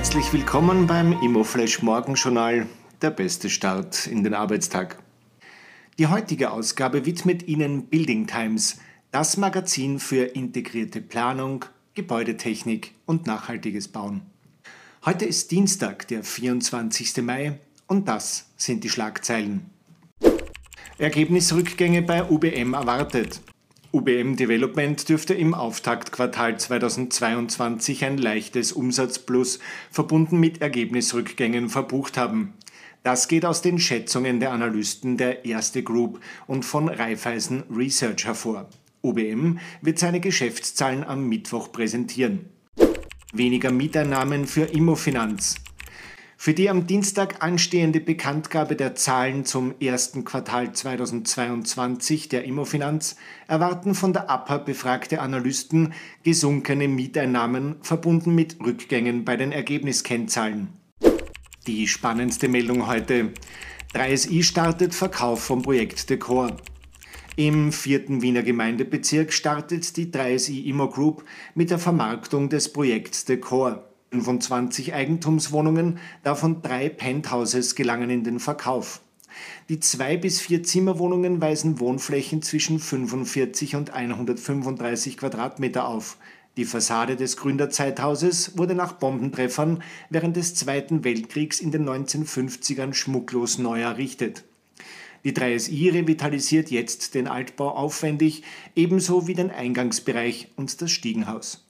Herzlich willkommen beim Immoflash Morgenjournal, der beste Start in den Arbeitstag. Die heutige Ausgabe widmet Ihnen Building Times, das Magazin für integrierte Planung, Gebäudetechnik und nachhaltiges Bauen. Heute ist Dienstag, der 24. Mai, und das sind die Schlagzeilen. Ergebnisrückgänge bei UBM erwartet. UBM Development dürfte im Auftaktquartal 2022 ein leichtes Umsatzplus verbunden mit Ergebnisrückgängen verbucht haben. Das geht aus den Schätzungen der Analysten der Erste Group und von Raiffeisen Research hervor. UBM wird seine Geschäftszahlen am Mittwoch präsentieren. Weniger Mieteinnahmen für Immofinanz. Für die am Dienstag anstehende Bekanntgabe der Zahlen zum ersten Quartal 2022 der Immofinanz erwarten von der APA befragte Analysten gesunkene Mieteinnahmen verbunden mit Rückgängen bei den Ergebniskennzahlen. Die spannendste Meldung heute. 3SI startet Verkauf vom Projekt Decor. Im vierten Wiener Gemeindebezirk startet die 3SI Immo Group mit der Vermarktung des Projekts Decor. 25 Eigentumswohnungen, davon drei Penthouses gelangen in den Verkauf. Die zwei bis vier Zimmerwohnungen weisen Wohnflächen zwischen 45 und 135 Quadratmeter auf. Die Fassade des Gründerzeithauses wurde nach Bombentreffern während des Zweiten Weltkriegs in den 1950ern schmucklos neu errichtet. Die 3SI revitalisiert jetzt den Altbau aufwendig, ebenso wie den Eingangsbereich und das Stiegenhaus.